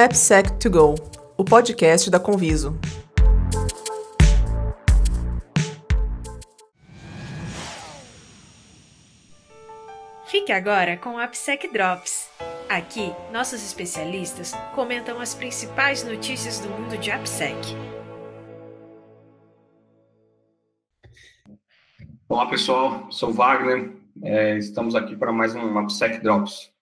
AppSec2Go, o podcast da Conviso. Fique agora com o AppSec Drops. Aqui, nossos especialistas comentam as principais notícias do mundo de AppSec. Olá pessoal, sou Wagner, é, estamos aqui para mais um AppSec Drops.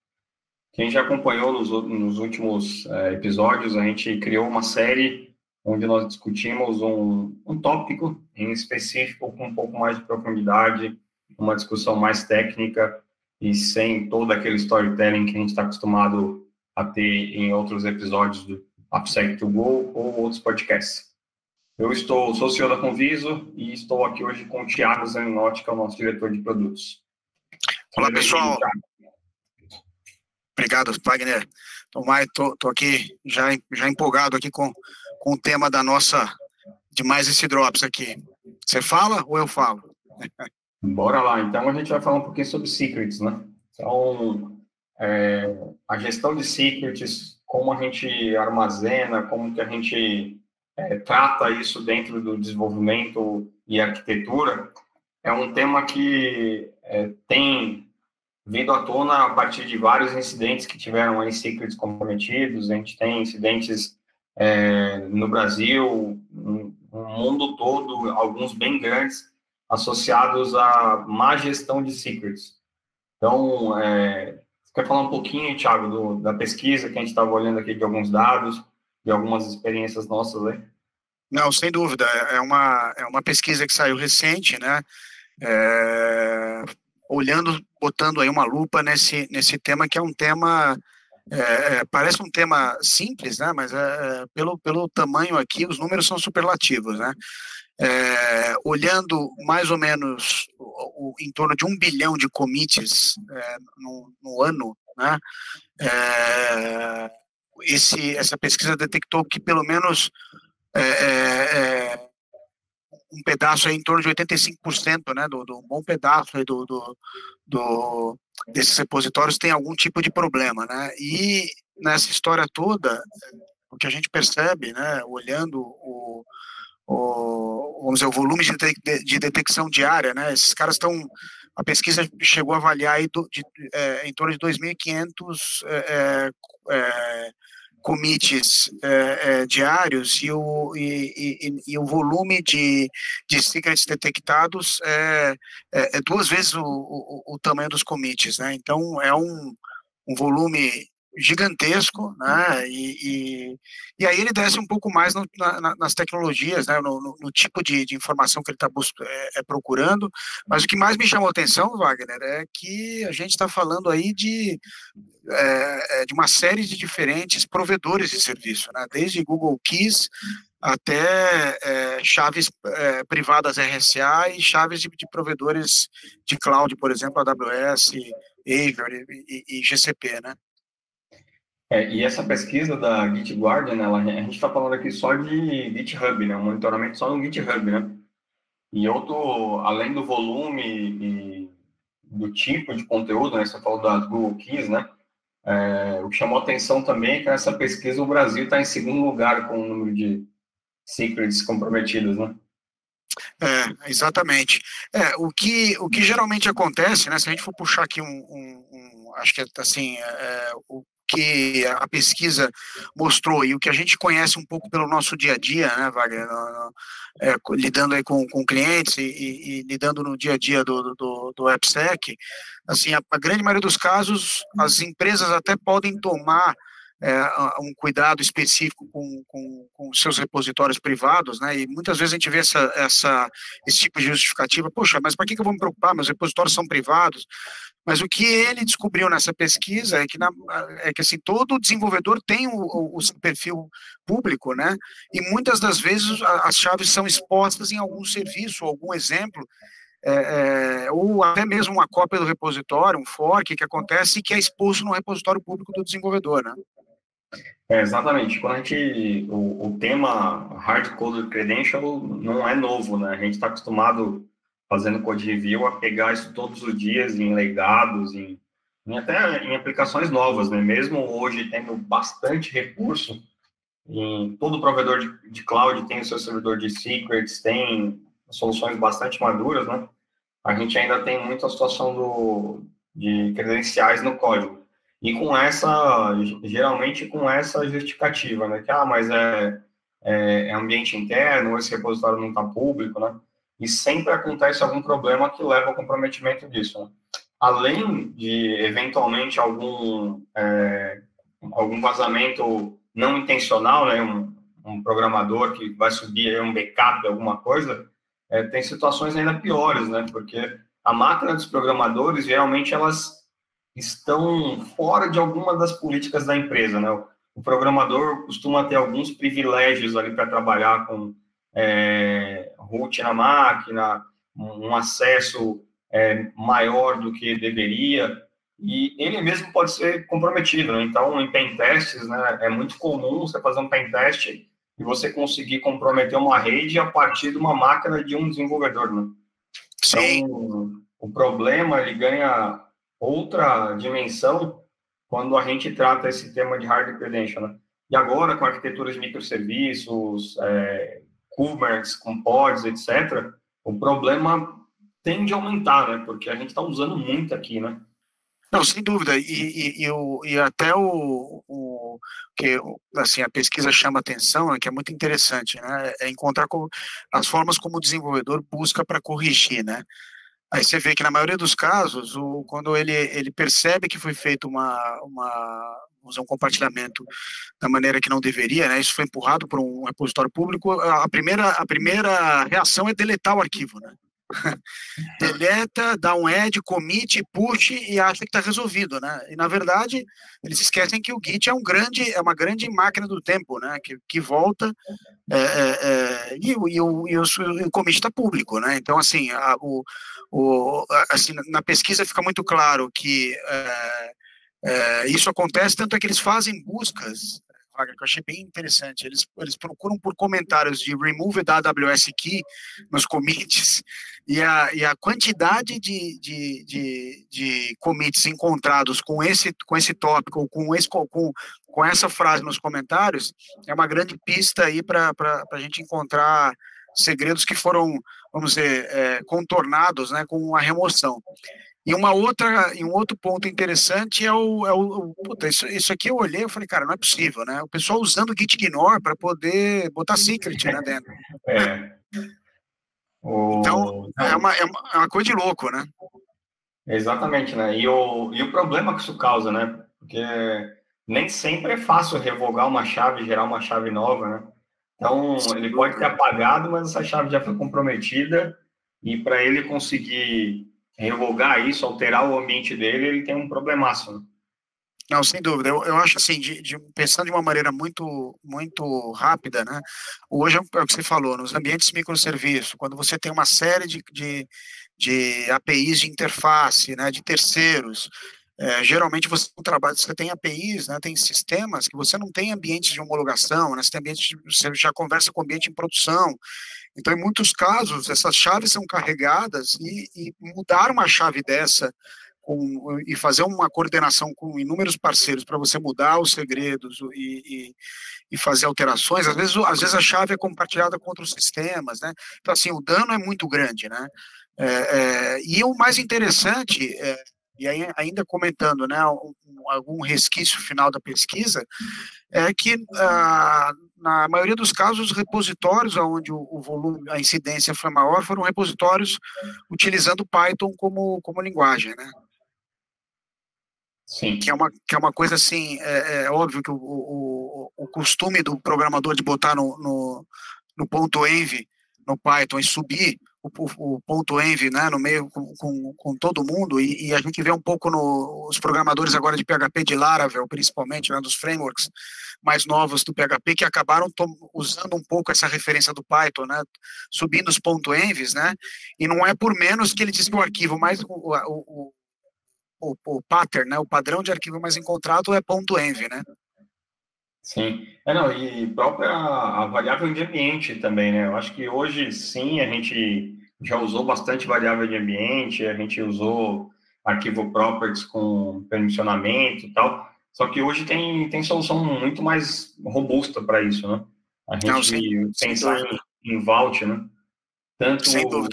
Quem já acompanhou nos, nos últimos é, episódios, a gente criou uma série onde nós discutimos um, um tópico em específico com um pouco mais de profundidade, uma discussão mais técnica e sem todo aquele storytelling que a gente está acostumado a ter em outros episódios do AppSec to Go ou outros podcasts. Eu estou, sou o CEO da Conviso e estou aqui hoje com o Thiago Zaninotti, que é o nosso diretor de produtos. Olá, pessoal. Obrigado, Wagner. Estou tô, aqui já, já empolgado aqui com, com o tema da nossa, de mais esse Drops aqui. Você fala ou eu falo? Bora lá. Então, a gente vai falar um pouquinho sobre secrets, né? Então, é, a gestão de secrets, como a gente armazena, como que a gente é, trata isso dentro do desenvolvimento e arquitetura, é um tema que é, tem vindo à tona a partir de vários incidentes que tiveram aí secrets comprometidos. A gente tem incidentes é, no Brasil, no mundo todo, alguns bem grandes, associados à má gestão de secrets. Então, é, quer falar um pouquinho, Thiago, do, da pesquisa que a gente estava olhando aqui de alguns dados, de algumas experiências nossas aí? Não, sem dúvida. É uma, é uma pesquisa que saiu recente, né? É, olhando, botando aí uma lupa nesse, nesse tema, que é um tema, é, é, parece um tema simples, né, mas é, é, pelo, pelo tamanho aqui, os números são superlativos, né, é, olhando mais ou menos o, o, em torno de um bilhão de commits é, no, no, ano, né, esse, essa pesquisa detectou que pelo menos um pedaço aí em torno de 85%, né, do, do bom pedaço aí do, do, do, desses repositórios tem algum tipo de problema, né, e nessa história toda, o que a gente percebe, né, olhando o, o vamos dizer, o volume de, de, de detecção diária, né, esses caras estão, a pesquisa chegou a avaliar aí do, de, é, em torno de 2.500 é, é, commits é, é, diários e o, e, e, e, o volume de, de secrets detectados é, é, é duas vezes o, o, o, tamanho dos commits, né? Então é um, um volume gigantesco, né? E, e, e, aí ele desce um pouco mais no, na, nas tecnologias, né? No, no, no tipo de, de, informação que ele está é, é, procurando. Mas o que mais me chamou a atenção, Wagner, é que a gente está falando aí de é, é, de uma série de diferentes provedores de serviço, né? Desde Google Keys até é, chaves é, privadas RSA e chaves de, de, provedores de cloud, por exemplo, AWS, Azure e, e, e GCP, né? É, e essa pesquisa da GitGuardian, ela, a gente está falando aqui só de GitHub, né? Um monitoramento só no GitHub, né? E eu além do volume e do tipo de conteúdo, né? Você falou das Google Keys, né? É, o que chamou atenção também é que nessa pesquisa o Brasil está em segundo lugar com o número de secrets comprometidos, né? É, exatamente. É, o que, o que geralmente acontece, né? Se a gente for puxar aqui um, um, um acho que assim, é, o que a pesquisa mostrou e o que a gente conhece um pouco pelo nosso dia a dia, né, Wagner, é, lidando aí com, com clientes e, e, lidando no dia a dia do, do, do AppSec, assim, a, a grande maioria dos casos, as empresas até podem tomar é, um cuidado específico com, com, com, seus repositórios privados, né? E muitas vezes a gente vê essa, essa, esse tipo de justificativa, poxa, mas para que, que eu vou me preocupar? Meus repositórios são privados. Mas o que ele descobriu nessa pesquisa é que, na, é que assim, todo desenvolvedor tem o, o, o, perfil público, né? E muitas das vezes as chaves são expostas em algum serviço, algum exemplo, é, é, ou até mesmo uma cópia do repositório, um fork que acontece e que é exposto no repositório público do desenvolvedor, né? É, exatamente. Quando a gente. O, o tema hard code credential não é novo, né? A gente está acostumado, fazendo code review, a pegar isso todos os dias em legados, em, em até em aplicações novas, né? Mesmo hoje tendo bastante recurso, em todo provedor de, de cloud tem o seu servidor de secrets, tem soluções bastante maduras, né? A gente ainda tem muita situação do, de credenciais no código. E com essa, geralmente com essa justificativa, né? Que, ah, mas é, é, é ambiente interno, esse repositório não está público, né? E sempre acontece algum problema que leva ao comprometimento disso, né? Além de, eventualmente, algum, é, algum vazamento não intencional, né, um, um programador que vai subir um backup, alguma coisa, é, tem situações ainda piores, né, porque a máquina dos programadores, geralmente, elas estão fora de alguma das políticas da empresa, né, o programador costuma ter alguns privilégios ali para trabalhar com é, root na máquina, um acesso é, maior do que deveria, e ele mesmo pode ser comprometido. Né? Então, em pen testes, né, é muito comum você fazer um pen test e você conseguir comprometer uma rede a partir de uma máquina de um desenvolvedor. Né? Sim. Então, o problema ele ganha outra dimensão quando a gente trata esse tema de hard credential. Né? E agora, com arquiteturas de microserviços, é, Kubernetes, com pods, etc., o problema tende a aumentar, né? Porque a gente está usando muito aqui, né? Não, sem dúvida. E, e, e, o, e até o, o, que assim a pesquisa chama atenção, né, que é muito interessante, né? É encontrar as formas como o desenvolvedor busca para corrigir, né? Aí você vê que na maioria dos casos, o, quando ele, ele percebe que foi feito uma, uma um compartilhamento da maneira que não deveria, né? Isso foi empurrado por um repositório público. A primeira, a primeira reação é deletar o arquivo, né? deleta, dá um add, commit, push e acha que está resolvido, né? E na verdade eles esquecem que o Git é um grande, é uma grande máquina do tempo, né? Que, que volta é, é, é, e, e, e, o, e o commit está público, né? Então assim, a, o, o, assim na pesquisa fica muito claro que é, é, isso acontece tanto é que eles fazem buscas Wagner, que eu achei bem interessante. Eles, eles procuram por comentários de remove da AWS key nos commits e a, e a quantidade de, de, de, de commits encontrados com esse, com esse tópico, ou com, esse, com, com essa frase nos comentários, é uma grande pista aí para a gente encontrar segredos que foram, vamos dizer, é, contornados né, com a remoção. E uma outra, e um outro ponto interessante é o, é o, puta, isso, isso aqui eu olhei e falei, cara, não é possível, né? O pessoal usando o git ignore para poder botar secret né, dentro. É. O... Então, é uma, é uma, é uma coisa de louco, né? Exatamente, né? E o, e o problema que isso causa, né? Porque nem sempre é fácil revogar uma chave, gerar uma chave nova, né? Então, ele pode ter apagado, mas essa chave já foi comprometida e para ele conseguir revogar isso, alterar o ambiente dele, ele tem um problemaço. Né? Não, sem dúvida. Eu, eu acho assim, de, de, pensando de uma maneira muito, muito rápida, né? Hoje é o que você falou, nos ambientes microserviço, quando você tem uma série de, de, de APIs de interface, né, de terceiros, é, geralmente você trabalha, você tem APIs, né, tem sistemas que você não tem ambientes de homologação, né, você tem você já conversa com ambiente em produção. Então, em muitos casos, essas chaves são carregadas e, e mudar uma chave dessa com, e fazer uma coordenação com inúmeros parceiros para você mudar os segredos e, e, e, fazer alterações, às vezes, às vezes a chave é compartilhada com outros sistemas, né? Então, assim, o dano é muito grande, né? É, é, e o mais interessante é, e aí, ainda comentando né, um, algum resquício final da pesquisa, é que ah, na maioria dos casos, os repositórios onde o, o, volume, a incidência foi maior, foram repositórios utilizando Python como, como linguagem, né? Sim. Que é uma, que é uma coisa assim, é, é óbvio que o, o, o costume do programador de botar no, no, no ponto env no Python e subir o, o, ponto env né, no meio com, com, com todo mundo, e, e, a gente vê um pouco nos no, programadores agora de PHP de Laravel, principalmente, né, dos frameworks mais novos do PHP, que acabaram usando um pouco essa referência do Python, né, subindo os ponto envs, né, e não é por menos que ele diz que o arquivo mais, o, o, o, o pattern, né, o padrão de arquivo mais encontrado é ponto .env, né, Sim, é, não, e própria a variável de ambiente também, né? Eu acho que hoje sim a gente já usou bastante variável de ambiente, a gente usou arquivo properties com permissionamento e tal. Só que hoje tem, tem solução muito mais robusta para isso, né? A gente Não, pensar em, em Vault, né? Tanto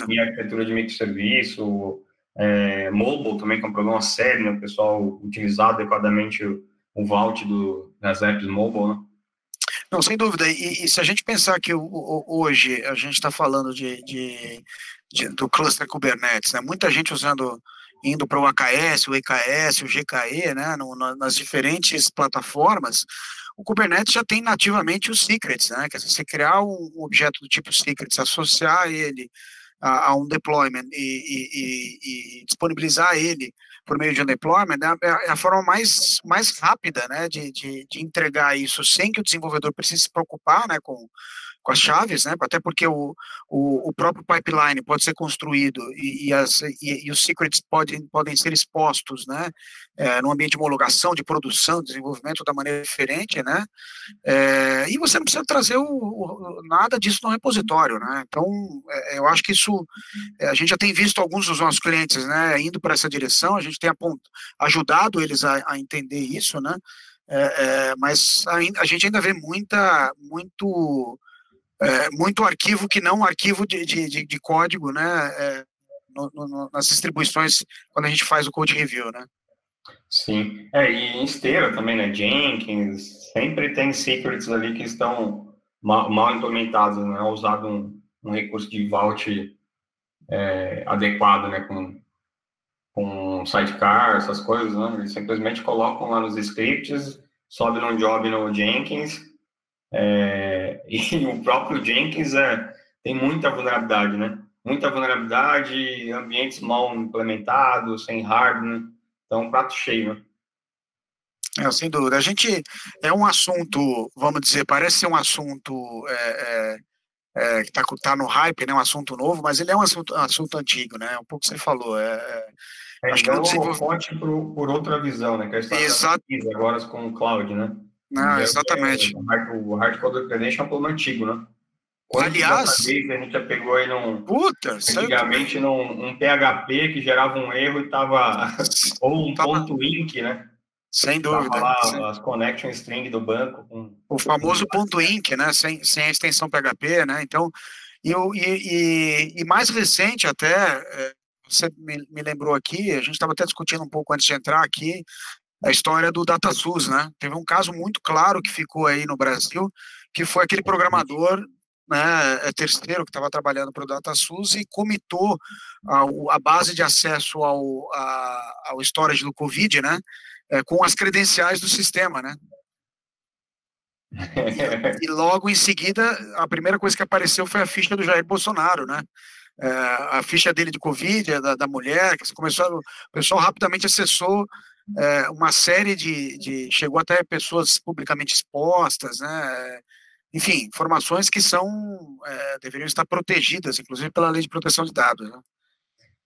em arquitetura de microserviço, é, mobile também, que é um problema sério, né? O pessoal utilizar adequadamente o, o Vault do, das apps mobile, né? Não, sem dúvida. E, e se a gente pensar que hoje a gente está falando de, de, de, do cluster Kubernetes, né? Muita gente usando, indo para o AKS, o EKS, o GKE, né? No, nas diferentes plataformas, o Kubernetes já tem nativamente os secrets, né? Quer dizer, você criar um objeto do tipo secrets, associar ele a, a um deployment e, e, e, disponibilizar ele por meio de um deployment né, é a forma mais, mais rápida né, de, de, de entregar isso sem que o desenvolvedor precise se preocupar né, com, com as chaves, né? Até porque o, o, o próprio pipeline pode ser construído e, e, as, e, e, os secrets podem, podem ser expostos, né? É, no ambiente de homologação, de produção, desenvolvimento da maneira diferente, né? É, e você não precisa trazer o, o, nada disso no repositório, né? Então, é, eu acho que isso, é, a gente já tem visto alguns dos nossos clientes, né? Indo para essa direção, a gente tem ajudado eles a, a entender isso, né? É, é, mas a, a, gente ainda vê muita, muito é, muito arquivo que não arquivo de, de, de código, né, é, no, no, nas distribuições quando a gente faz o code review, né. Sim, é, e esteira também, né, Jenkins, sempre tem secrets ali que estão mal, mal implementados, né, usado um, um recurso de vault é, adequado, né, com, com sidecar, essas coisas, né, eles simplesmente colocam lá nos scripts, sobe num job no Jenkins, é, e o próprio Jenkins é, tem muita vulnerabilidade, né? Muita vulnerabilidade, ambientes mal implementados, sem hardware, então prato cheio, né? É, sem dúvida. A gente é um assunto, vamos dizer, parece ser um assunto é, é, é que está tá no hype, né? Um assunto novo, mas ele é um assunto, um assunto antigo, né? Um pouco que você falou. É, é, é acho que é um forte por, outra visão, né? Que a agora com o cloud, né? Não, exatamente. É, o Hardcode Credential é um plano antigo, né? Aliás, a gente já pegou aí num. Puta, antigamente num um PHP que gerava um erro e tava. ou um tava, ponto inc, né? Sem dúvida. Lá, sem... As connection string do banco. Com, o famoso ponto inc, né? Sem, sem a extensão PHP, né? Então, e, e, e, mais recente até, é, você me, me lembrou aqui, a gente estava até discutindo um pouco antes de entrar aqui, a história do DataSUS, né? Teve um caso muito claro que ficou aí no Brasil, que foi aquele programador né, é terceiro que estava trabalhando para o DataSUS e comitou a, a, base de acesso ao, a, ao storage do Covid, né, é, com as credenciais do sistema, né. E, e, logo em seguida, a primeira coisa que apareceu foi a ficha do Jair Bolsonaro, né, é, a ficha dele de Covid, da, da mulher, que começou, o pessoal rapidamente acessou é, uma série de, de, chegou até pessoas publicamente expostas, né? Enfim, informações que são é, deveriam estar protegidas, inclusive pela lei de proteção de dados. Né?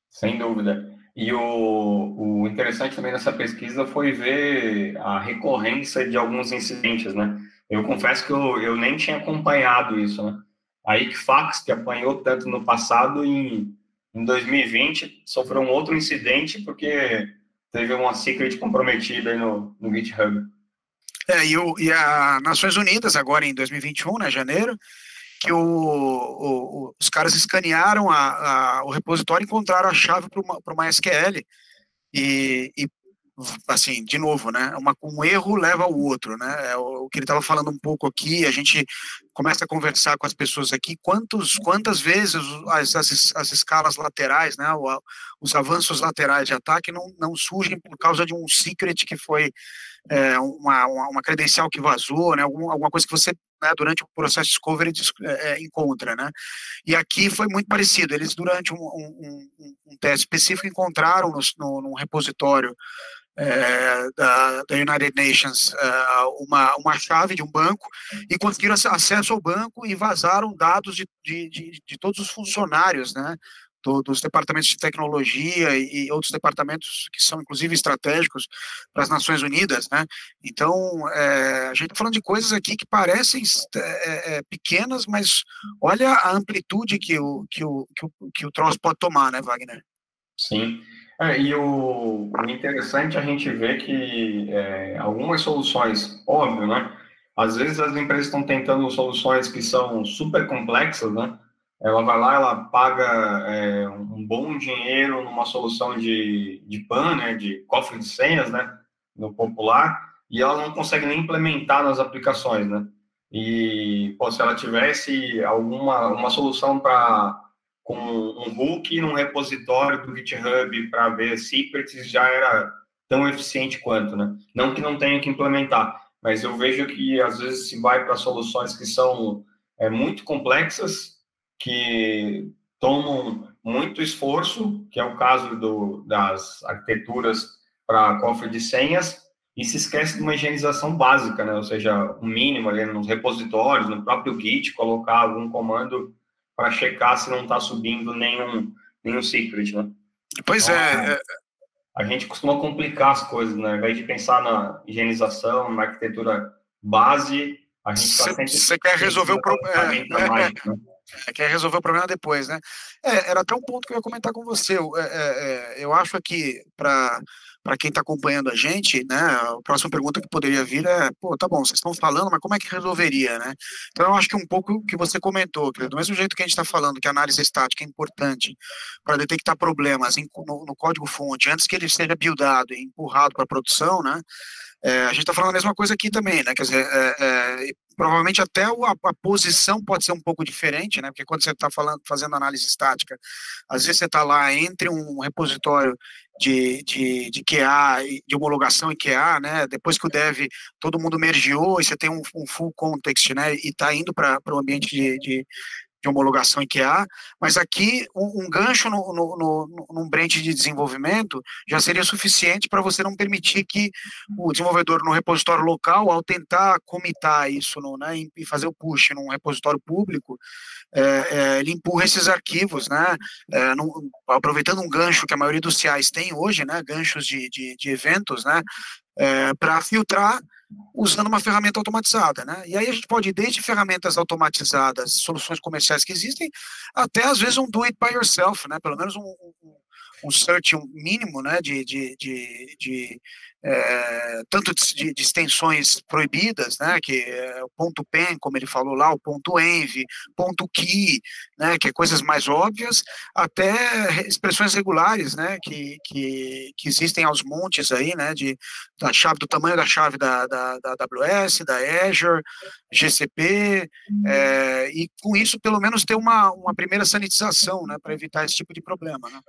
Sem dúvida. E o, o interessante também nessa pesquisa foi ver a recorrência de alguns incidentes, né? Eu confesso que eu, eu nem tinha acompanhado isso, né? A Equifax, que apanhou tanto no passado, em, em 2020, sofreu um outro incidente, porque teve uma secret comprometida no, no GitHub. É, e, o, e a Nações Unidas, agora em 2021, né, janeiro, que o, o, os caras escanearam a, a, o repositório e encontraram a chave para uma MySQL e, e assim, de novo, né? Uma, um erro leva ao outro, né? É o, o que ele estava falando um pouco aqui, a gente começa a conversar com as pessoas aqui, quantos, quantas vezes as, as, as escalas laterais, né? O, os avanços laterais de ataque não, não surgem por causa de um secret que foi é, uma, uma, credencial que vazou, né? Algum, alguma coisa que você né, durante o processo de discovery é, encontra, né? E aqui foi muito parecido. Eles durante um, um, um, um teste específico encontraram no, no, num repositório é, da, da, United Nations uma, uma chave de um banco e conseguiram acesso ao banco e vazaram dados de, de, de, de todos os funcionários, né, do, dos departamentos de tecnologia e, e, outros departamentos que são inclusive estratégicos para as Nações Unidas, né? Então é, a gente está falando de coisas aqui que parecem é, é, pequenas, mas olha a amplitude que o que o, que o que o troço pode tomar, né, Wagner? Sim. É, e o, o, interessante é a gente ver que é, algumas soluções, óbvio, né? Às vezes as empresas estão tentando soluções que são super complexas, né? Ela vai lá, ela paga é, um bom dinheiro numa solução de, de PAN, né? De cofre de senhas, né? No popular, e ela não consegue nem implementar nas aplicações, né? E pô, se ela tivesse alguma uma solução para com um hook num repositório do GitHub para ver secrets já era tão eficiente quanto, né? Não que não tenha que implementar, mas eu vejo que às vezes se vai para soluções que são é, muito complexas, que tomam muito esforço, que é o caso do, das arquiteturas para cofre de senhas, e se esquece de uma higienização básica, né? Ou seja, o um mínimo ali nos repositórios, no próprio Git, colocar algum comando para checar se não está subindo nenhum, nenhum secret, né? Pois então, é, é. A gente costuma complicar as coisas, né? Ao invés de pensar na higienização, na arquitetura base, a gente está sempre... Você quer resolver o problema. É, é, né? É, quer resolver o problema depois, né? É, era até um ponto que eu ia comentar com você. Eu, eu acho que para para quem está acompanhando a gente, né, a próxima pergunta que poderia vir é, pô, tá bom, vocês estão falando, mas como é que resolveria, né? Então, eu acho que um pouco o que você comentou, que do mesmo jeito que a gente está falando que a análise estática é importante para detectar problemas em, no, no código-fonte antes que ele seja buildado e empurrado para a produção, né? É, a gente está falando a mesma coisa aqui também, né? Quer dizer, é, é, provavelmente até a, a, posição pode ser um pouco diferente, né? Porque quando você está fazendo análise estática, às vezes você está lá entre um repositório de, de, de QA, de homologação em QA, né? Depois que o dev, todo mundo mergeou e você tem um, um full context, né? E está indo para o ambiente de, de, de homologação IKEA, mas aqui um, um gancho no, no, no, num branch de desenvolvimento já seria suficiente para você não permitir que o desenvolvedor no repositório local, ao tentar comitar isso no, né, e fazer o push num repositório público, é, é, ele empurra esses arquivos, né, é, aproveitando um gancho que a maioria dos CIs tem hoje, né, ganchos de, de, de eventos, né, é, para filtrar usando uma ferramenta automatizada, né? E aí a gente pode ir desde ferramentas automatizadas, soluções comerciais que existem, até às vezes um do it by yourself, né? Pelo menos um, um, um search mínimo, né? De, de, de, de é, tanto de, de, extensões proibidas, né, que é o ponto pen, como ele falou lá, o ponto env, ponto key, né, que é coisas mais óbvias, até expressões regulares, né, que, que, que existem aos montes aí, né, de, da chave, do tamanho da chave da, da, da AWS, da Azure, GCP, é, e com isso, pelo menos, ter uma, uma primeira sanitização, né, para evitar esse tipo de problema, né.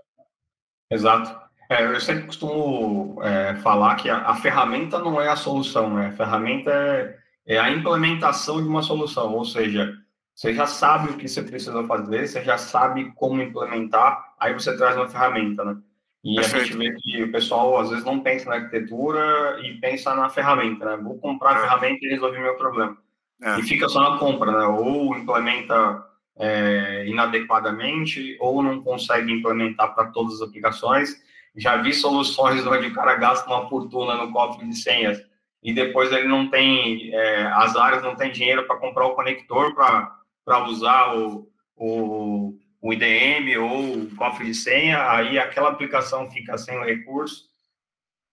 Exato. É, eu sempre costumo é, falar que a, a, ferramenta não é a solução, né? A ferramenta é, é, a implementação de uma solução, ou seja, você já sabe o que você precisa fazer, você já sabe como implementar, aí você traz uma ferramenta, né? E Perfeito. a gente vê que o pessoal às vezes não pensa na arquitetura e pensa na ferramenta, né? Vou comprar a é. ferramenta e resolver meu problema. É. E fica só na compra, né? Ou implementa é, inadequadamente, ou não consegue implementar para todas as aplicações já vi soluções onde o cara gasta uma fortuna no cofre de senhas e depois ele não tem, é, as áreas não tem dinheiro para comprar o conector para usar o, o, o IDM ou o cofre de senha, aí aquela aplicação fica sem o recurso.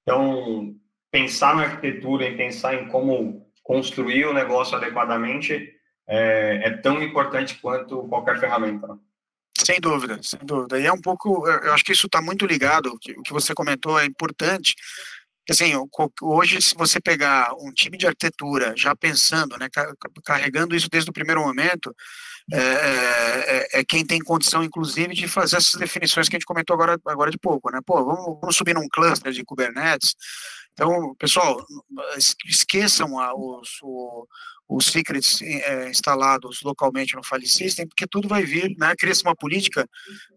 Então, pensar na arquitetura e pensar em como construir o negócio adequadamente é, é tão importante quanto qualquer ferramenta. Né? Sem dúvida, sem dúvida. E é um pouco, eu acho que isso está muito ligado, o que você comentou é importante. Assim, hoje, se você pegar um time de arquitetura já pensando, né, carregando isso desde o primeiro momento, é, é, é, é, quem tem condição, inclusive, de fazer essas definições que a gente comentou agora, agora de pouco, né? Pô, vamos, vamos subir num cluster de Kubernetes. Então, pessoal, esqueçam a, os, o, os secrets é, instalados localmente no file system, porque tudo vai vir, né, cria-se uma política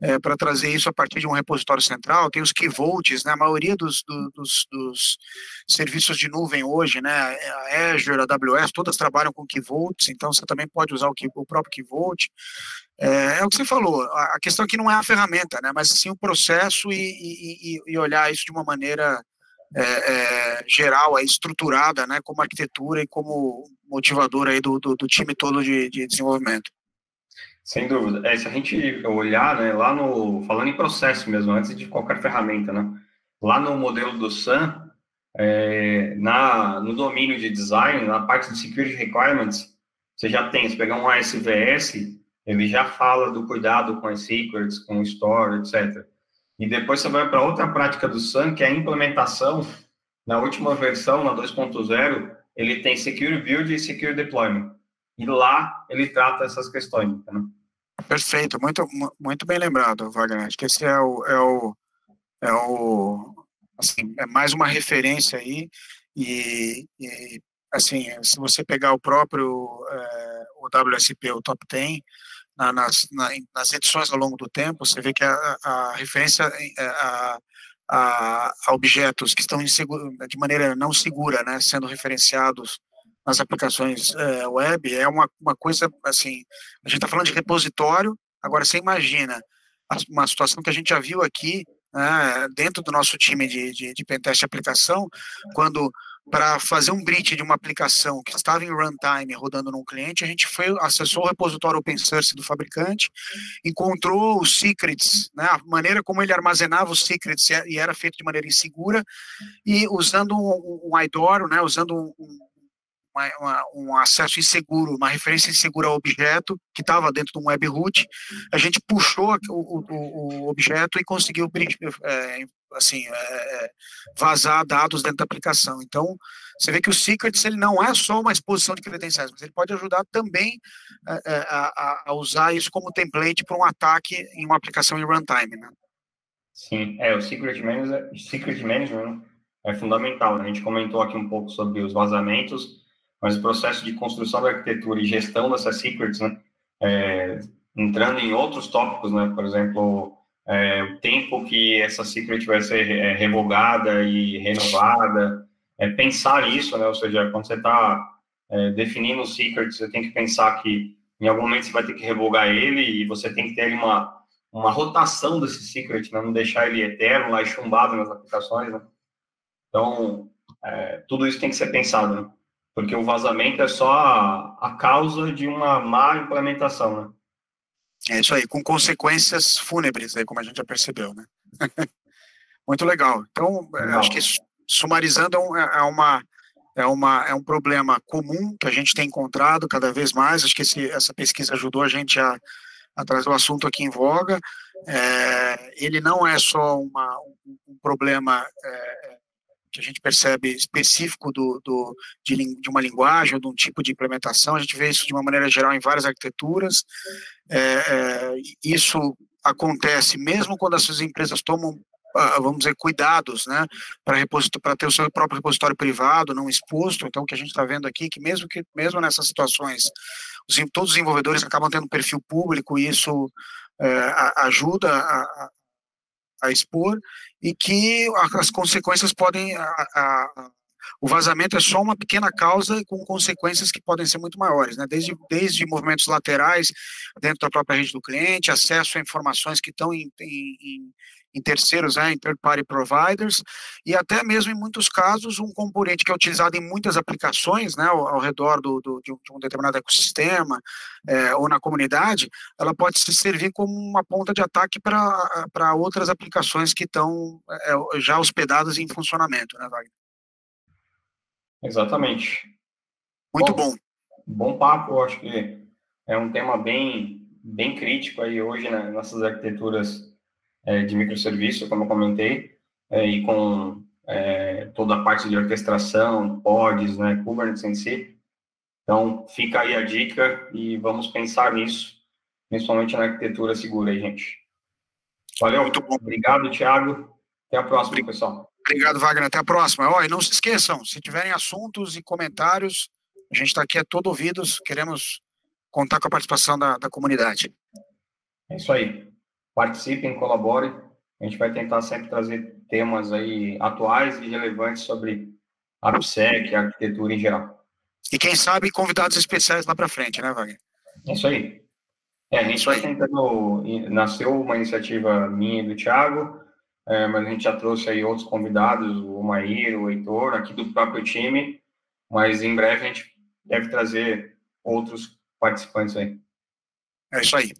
é, para trazer isso a partir de um repositório central, tem os key vaults, né, a maioria dos, do, dos, dos, serviços de nuvem hoje, né, a Azure, a AWS, todas trabalham com key vaults, então você também pode usar o, key, o próprio key vault, é, é, o que você falou, a, a, questão aqui não é a ferramenta, né, mas sim o processo e, e, e olhar isso de uma maneira é, é, geral, é, estruturada, né, como arquitetura e como motivador aí do, do, do time todo de, de, desenvolvimento. Sem dúvida. É, se a gente olhar, né, lá no, falando em processo mesmo, antes de qualquer ferramenta, né, lá no modelo do SAM, é, na, no domínio de design, na parte de security requirements, você já tem, se pegar um ASVS, ele já fala do cuidado com as secrets, com o store, etc. E depois você vai para outra prática do SAM, que é a implementação. Na última versão, na 2.0, ele tem Secure Build e Secure Deployment. E lá ele trata essas questões. Né? Perfeito, muito, muito bem lembrado, Wagner. Acho que esse é o, é o, é o assim, é mais uma referência aí e, e assim, se você pegar o próprio é, o WSP, o Top 10, na, nas, na, nas edições ao longo do tempo, você vê que a, a referência é, a, a, a, objetos que estão de maneira não segura, né, sendo referenciados nas aplicações é, web é uma, uma coisa assim. A gente está falando de repositório, agora você imagina uma situação que a gente já viu aqui né, dentro do nosso time de, de, de pentest de aplicação, quando para fazer um breach de uma aplicação que estava em runtime rodando num cliente, a gente foi acessou o repositório open source do fabricante, encontrou os secrets, né, a maneira como ele armazenava os secrets e era feito de maneira insegura e usando um, um IDOR, né, usando um, uma, uma, um acesso inseguro, uma referência insegura ao objeto que estava dentro de um webhook, a gente puxou o, o, o objeto e conseguiu é, assim, é, é, vazar dados dentro da aplicação. Então, você vê que o Secrets ele não é só uma exposição de credenciais, mas ele pode ajudar também é, é a, a, usar isso como template para um ataque em uma aplicação em runtime. Né? Sim, é, o Secret Management, Secret Management é fundamental. A gente comentou aqui um pouco sobre os vazamentos, mas o processo de construção da arquitetura e gestão dessas secrets, né, é, entrando em outros tópicos, né, por exemplo, é, o tempo que essa secret vai ser é, revogada e renovada, é, pensar nisso, né, ou seja, quando você está é, definindo o secret, você tem que pensar que em algum momento você vai ter que revogar ele e você tem que ter uma, uma rotação desse secret, né, não deixar ele eterno lá chumbado nas aplicações, né? Então, é, tudo isso tem que ser pensado, né? Porque o vazamento é só a, a causa de uma má implementação, né? É isso aí, com consequências fúnebres, aí, como a gente já percebeu, né? Muito legal. Então, é, legal. acho que sumarizando é, é, uma, é, uma, é um problema comum que a gente tem encontrado cada vez mais. Acho que esse, essa pesquisa ajudou a gente a, a trazer o assunto aqui em voga. É, ele não é só uma, um, um problema é, que a gente percebe específico do, do de, de, uma linguagem ou de um tipo de implementação. A gente vê isso de uma maneira geral em várias arquiteturas. É, é, isso acontece mesmo quando essas empresas tomam ah, vamos dizer, cuidados, né, para ter o seu próprio repositório privado, não exposto. Então, o que a gente está vendo aqui, que mesmo que mesmo nessas situações, os, todos os desenvolvedores acabam tendo perfil público e isso é, ajuda a, a expor e que as consequências podem. A, a, o vazamento é só uma pequena causa com consequências que podem ser muito maiores, né? desde, desde movimentos laterais dentro da própria rede do cliente, acesso a informações que estão em, em, em terceiros, né, em third-party providers, e até mesmo em muitos casos um componente que é utilizado em muitas aplicações, né, ao, ao redor do, do, de, um, determinado ecossistema é, ou na comunidade, ela pode se servir como uma ponta de ataque para outras aplicações que estão é, já hospedadas em funcionamento, né, Wagner? Exatamente. Muito bom. Bom, bom papo, acho que é um tema bem, bem crítico aí hoje né, nessas arquiteturas é, de microserviço, como eu comentei, é, e com é, toda a parte de orquestração, pods, né, Kubernetes em si. Então, fica aí a dica e vamos pensar nisso, principalmente na arquitetura segura aí, gente. Valeu, muito bom. Obrigado, Thiago. Até a próxima, pessoal. Obrigado, Wagner. Até a próxima. Oh, e não se esqueçam, se tiverem assuntos e comentários, a gente está aqui a todo ouvidos, queremos contar com a participação da, da comunidade. É isso aí participem, colaborem. A gente vai tentar sempre trazer temas aí atuais e relevantes sobre a PSEC, a arquitetura em geral. E quem sabe convidados especiais lá para frente, né, Wagner? É isso aí. É, a gente vai tentando. Nasceu uma iniciativa minha e do Thiago, é, mas a gente já trouxe aí outros convidados, o Maír, o Heitor, aqui do próprio time, mas em breve a gente deve trazer outros participantes aí. É isso aí.